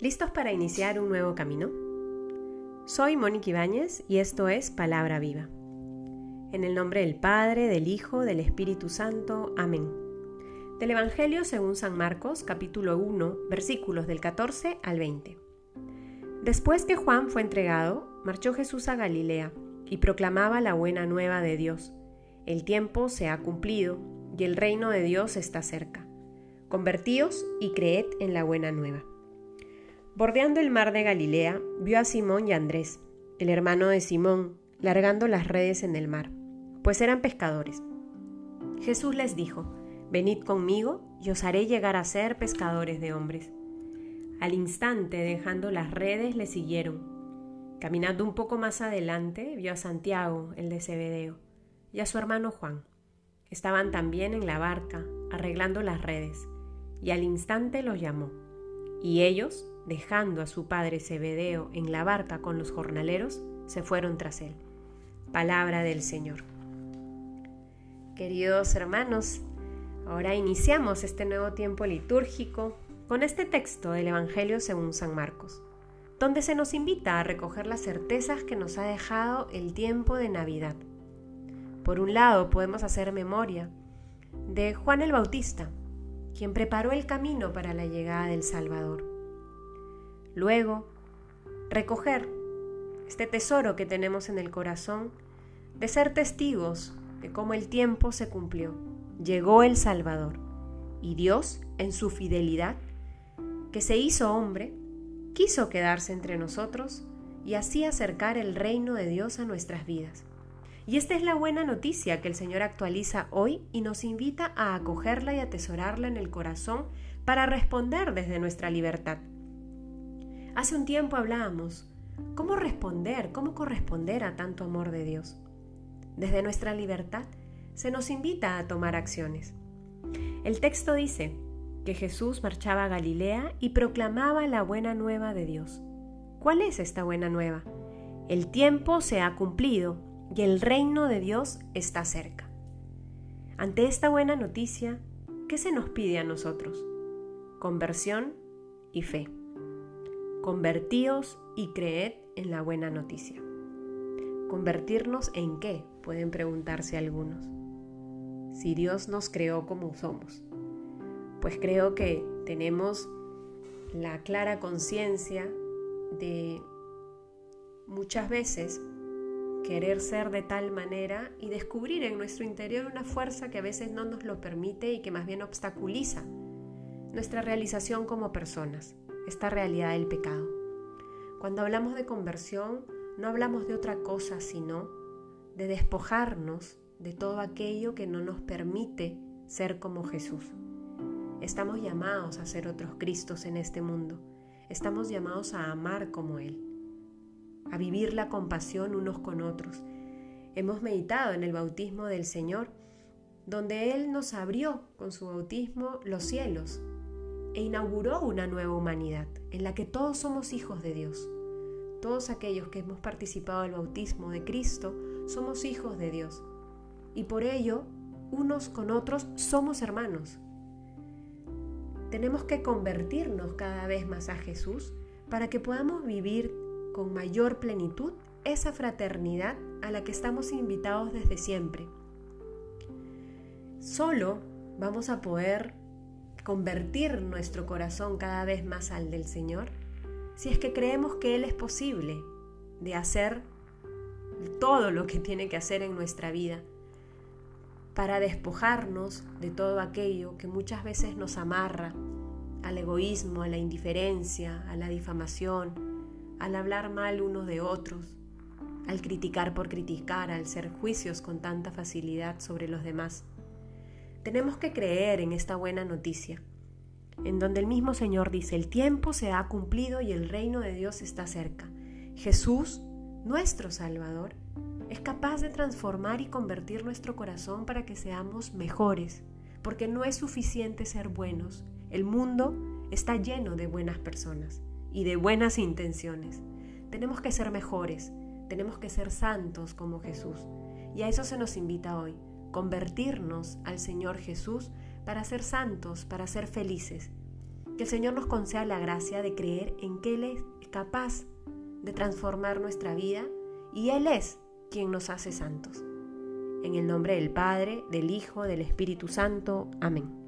¿Listos para iniciar un nuevo camino? Soy Mónica Ibáñez y esto es Palabra Viva. En el nombre del Padre, del Hijo, del Espíritu Santo. Amén. Del Evangelio según San Marcos, capítulo 1, versículos del 14 al 20. Después que Juan fue entregado, marchó Jesús a Galilea y proclamaba la buena nueva de Dios. El tiempo se ha cumplido y el reino de Dios está cerca. Convertíos y creed en la buena nueva. Bordeando el mar de Galilea, vio a Simón y Andrés, el hermano de Simón, largando las redes en el mar, pues eran pescadores. Jesús les dijo, Venid conmigo y os haré llegar a ser pescadores de hombres. Al instante, dejando las redes, le siguieron. Caminando un poco más adelante, vio a Santiago, el de Zebedeo, y a su hermano Juan. Estaban también en la barca, arreglando las redes, y al instante los llamó. Y ellos, dejando a su padre Zebedeo en la barca con los jornaleros, se fueron tras él. Palabra del Señor. Queridos hermanos, ahora iniciamos este nuevo tiempo litúrgico con este texto del Evangelio según San Marcos, donde se nos invita a recoger las certezas que nos ha dejado el tiempo de Navidad. Por un lado, podemos hacer memoria de Juan el Bautista, quien preparó el camino para la llegada del Salvador. Luego, recoger este tesoro que tenemos en el corazón de ser testigos de cómo el tiempo se cumplió. Llegó el Salvador y Dios, en su fidelidad, que se hizo hombre, quiso quedarse entre nosotros y así acercar el reino de Dios a nuestras vidas. Y esta es la buena noticia que el Señor actualiza hoy y nos invita a acogerla y atesorarla en el corazón para responder desde nuestra libertad. Hace un tiempo hablábamos, ¿cómo responder, cómo corresponder a tanto amor de Dios? Desde nuestra libertad se nos invita a tomar acciones. El texto dice que Jesús marchaba a Galilea y proclamaba la buena nueva de Dios. ¿Cuál es esta buena nueva? El tiempo se ha cumplido y el reino de Dios está cerca. Ante esta buena noticia, ¿qué se nos pide a nosotros? Conversión y fe. Convertíos y creed en la buena noticia. ¿Convertirnos en qué? Pueden preguntarse algunos. Si Dios nos creó como somos. Pues creo que tenemos la clara conciencia de muchas veces querer ser de tal manera y descubrir en nuestro interior una fuerza que a veces no nos lo permite y que más bien obstaculiza nuestra realización como personas, esta realidad del pecado. Cuando hablamos de conversión, no hablamos de otra cosa sino de despojarnos de todo aquello que no nos permite ser como Jesús. Estamos llamados a ser otros Cristos en este mundo. Estamos llamados a amar como Él a vivir la compasión unos con otros. Hemos meditado en el bautismo del Señor, donde Él nos abrió con su bautismo los cielos e inauguró una nueva humanidad en la que todos somos hijos de Dios. Todos aquellos que hemos participado del bautismo de Cristo somos hijos de Dios y por ello unos con otros somos hermanos. Tenemos que convertirnos cada vez más a Jesús para que podamos vivir con mayor plenitud esa fraternidad a la que estamos invitados desde siempre. Solo vamos a poder convertir nuestro corazón cada vez más al del Señor si es que creemos que Él es posible de hacer todo lo que tiene que hacer en nuestra vida para despojarnos de todo aquello que muchas veces nos amarra al egoísmo, a la indiferencia, a la difamación, al hablar mal unos de otros, al criticar por criticar, al ser juicios con tanta facilidad sobre los demás. Tenemos que creer en esta buena noticia, en donde el mismo Señor dice, el tiempo se ha cumplido y el reino de Dios está cerca. Jesús, nuestro Salvador, es capaz de transformar y convertir nuestro corazón para que seamos mejores, porque no es suficiente ser buenos. El mundo está lleno de buenas personas y de buenas intenciones. Tenemos que ser mejores, tenemos que ser santos como Jesús. Y a eso se nos invita hoy, convertirnos al Señor Jesús para ser santos, para ser felices. Que el Señor nos conceda la gracia de creer en que Él es capaz de transformar nuestra vida y Él es quien nos hace santos. En el nombre del Padre, del Hijo, del Espíritu Santo. Amén.